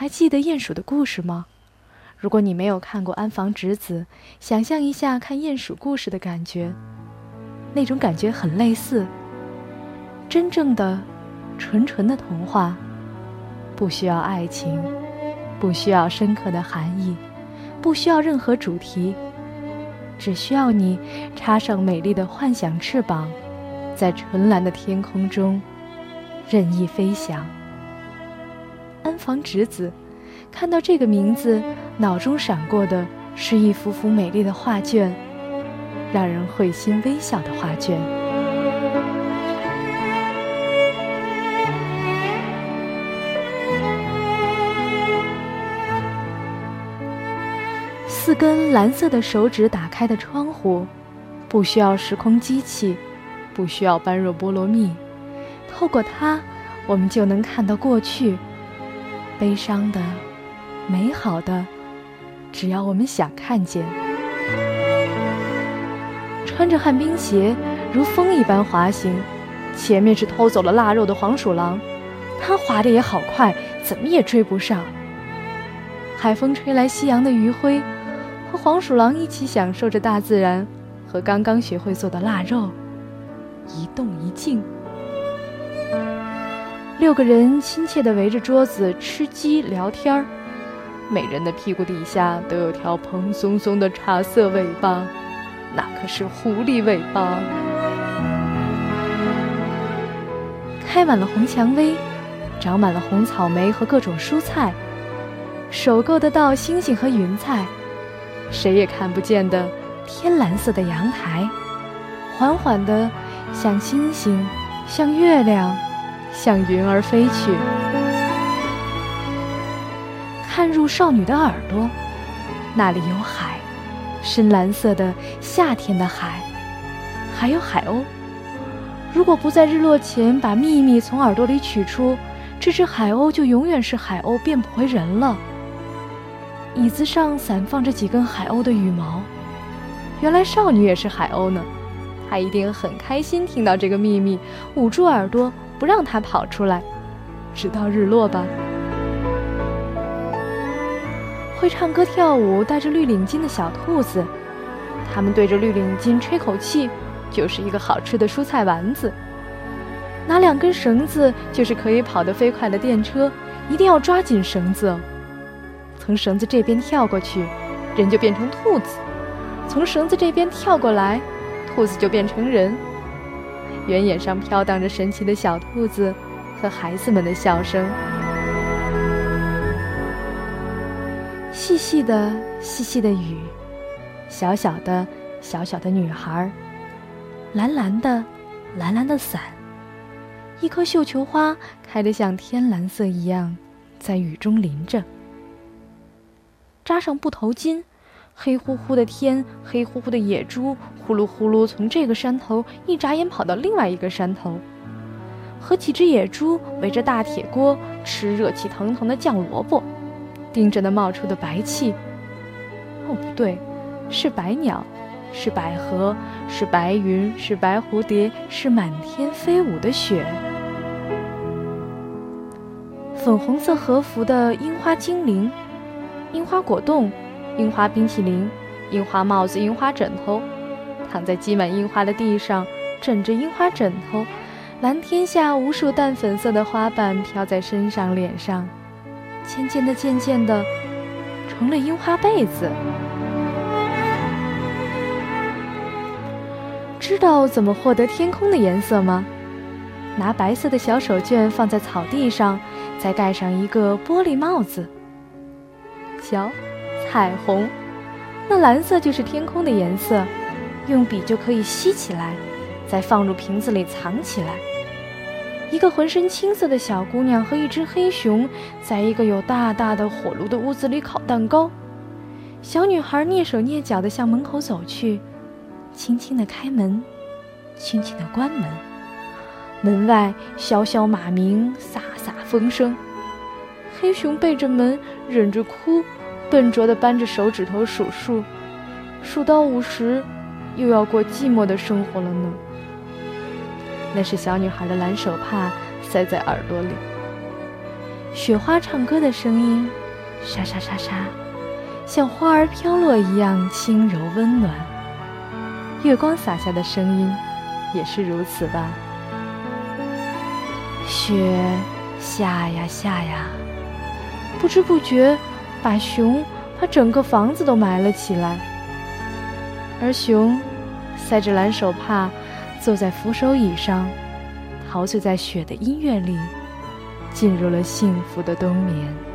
还记得鼹鼠的故事吗？如果你没有看过《安房直子》，想象一下看鼹鼠故事的感觉，那种感觉很类似。真正的、纯纯的童话，不需要爱情，不需要深刻的含义，不需要任何主题，只需要你插上美丽的幻想翅膀，在纯蓝的天空中任意飞翔。安房直子，看到这个名字，脑中闪过的是一幅幅美丽的画卷，让人会心微笑的画卷。四根蓝色的手指打开的窗户，不需要时空机器，不需要般若波罗蜜，透过它，我们就能看到过去。悲伤的，美好的，只要我们想看见。穿着旱冰鞋，如风一般滑行，前面是偷走了腊肉的黄鼠狼，它滑得也好快，怎么也追不上。海风吹来夕阳的余晖。和黄鼠狼一起享受着大自然和刚刚学会做的腊肉，一动一静。六个人亲切地围着桌子吃鸡聊天儿，每人的屁股底下都有条蓬松松的茶色尾巴，那可是狐狸尾巴。开满了红蔷薇，长满了红草莓和各种蔬菜，手够得到星星和云彩。谁也看不见的天蓝色的阳台，缓缓的，像星星、像月亮、向云儿飞去。看入少女的耳朵，那里有海，深蓝色的夏天的海，还有海鸥。如果不在日落前把秘密从耳朵里取出，这只海鸥就永远是海鸥，变不回人了。椅子上散放着几根海鸥的羽毛，原来少女也是海鸥呢。她一定很开心听到这个秘密，捂住耳朵不让它跑出来，直到日落吧。会唱歌跳舞、戴着绿领巾的小兔子，它们对着绿领巾吹口气，就是一个好吃的蔬菜丸子。拿两根绳子，就是可以跑得飞快的电车，一定要抓紧绳子哦。从绳子这边跳过去，人就变成兔子；从绳子这边跳过来，兔子就变成人。原野上飘荡着神奇的小兔子和孩子们的笑声。细细的、细细的雨，小小的、小小的女孩，蓝蓝的、蓝蓝的伞，一颗绣球花开得像天蓝色一样，在雨中淋着。扎上布头巾，黑乎乎的天，黑乎乎的野猪，呼噜呼噜从这个山头一眨眼跑到另外一个山头，和几只野猪围着大铁锅吃热气腾腾的酱萝卜，盯着那冒出的白气。哦，不对，是白鸟，是百合，是白云，是白蝴蝶，是满天飞舞的雪。粉红色和服的樱花精灵。樱花果冻，樱花冰淇淋，樱花帽子，樱花枕头，躺在积满樱花的地上，枕着樱花枕头。蓝天下，无数淡粉色的花瓣飘在身上、脸上，渐渐的、渐渐的，成了樱花被子。知道怎么获得天空的颜色吗？拿白色的小手绢放在草地上，再盖上一个玻璃帽子。瞧，彩虹，那蓝色就是天空的颜色，用笔就可以吸起来，再放入瓶子里藏起来。一个浑身青色的小姑娘和一只黑熊，在一个有大大的火炉的屋子里烤蛋糕。小女孩蹑手蹑脚地向门口走去，轻轻地开门，轻轻地关门。门外萧萧马鸣，飒飒风声。黑熊背着门，忍着哭，笨拙地扳着手指头数数，数到五十，又要过寂寞的生活了呢。那是小女孩的蓝手帕塞在耳朵里。雪花唱歌的声音，沙沙沙沙，像花儿飘落一样轻柔温暖。月光洒下的声音，也是如此吧。雪下呀下呀，不知不觉把熊、把整个房子都埋了起来。而熊塞着蓝手帕，坐在扶手椅上，陶醉在雪的音乐里，进入了幸福的冬眠。